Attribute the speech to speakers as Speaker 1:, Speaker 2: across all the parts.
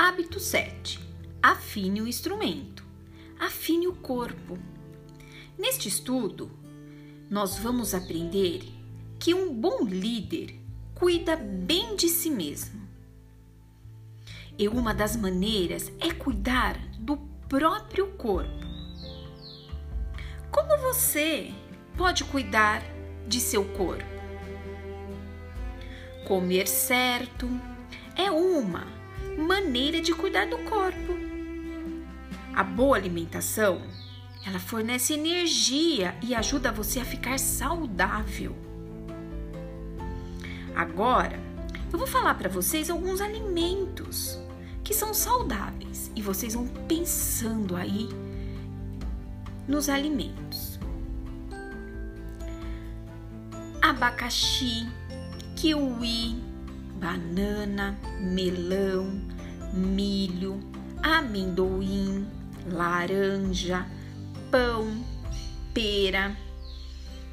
Speaker 1: Hábito 7. Afine o instrumento. Afine o corpo. Neste estudo, nós vamos aprender que um bom líder cuida bem de si mesmo. E uma das maneiras é cuidar do próprio corpo. Como você pode cuidar de seu corpo? Comer certo é uma maneira de cuidar do corpo. A boa alimentação, ela fornece energia e ajuda você a ficar saudável. Agora, eu vou falar para vocês alguns alimentos que são saudáveis e vocês vão pensando aí nos alimentos. Abacaxi, kiwi, banana, melão, milho, amendoim, laranja, pão, pera,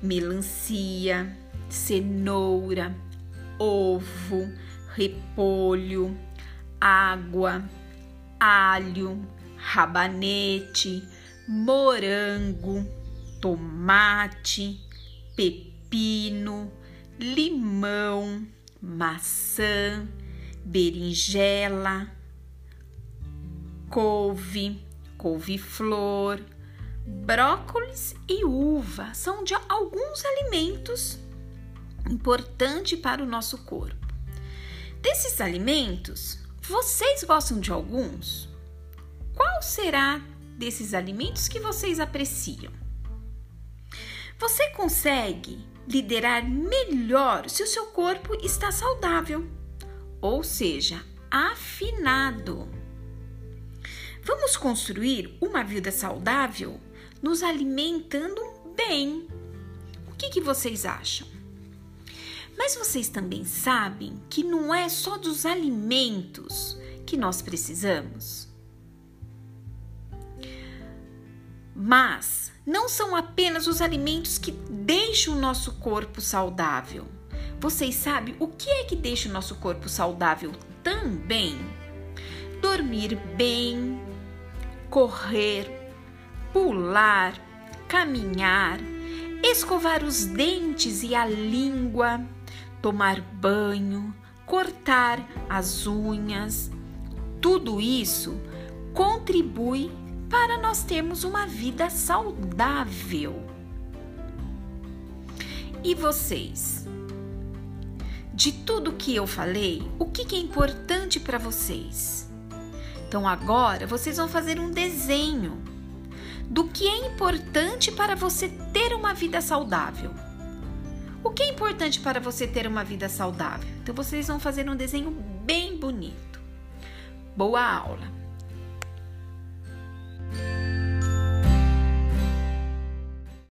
Speaker 1: melancia, cenoura, ovo, repolho, água, alho, rabanete, morango, tomate, pepino, limão, maçã, berinjela, couve, couve-flor, brócolis e uva são de alguns alimentos importantes para o nosso corpo. Desses alimentos, vocês gostam de alguns? Qual será desses alimentos que vocês apreciam? Você consegue liderar melhor se o seu corpo está saudável, ou seja, afinado. Vamos construir uma vida saudável nos alimentando bem. O que, que vocês acham? Mas vocês também sabem que não é só dos alimentos que nós precisamos. Mas não são apenas os alimentos que deixam o nosso corpo saudável. Vocês sabem o que é que deixa o nosso corpo saudável também? Dormir bem, correr, pular, caminhar, escovar os dentes e a língua, tomar banho, cortar as unhas. Tudo isso contribui para nós termos uma vida saudável. E vocês? De tudo que eu falei, o que é importante para vocês? Então agora vocês vão fazer um desenho do que é importante para você ter uma vida saudável. O que é importante para você ter uma vida saudável? Então vocês vão fazer um desenho bem bonito. Boa aula!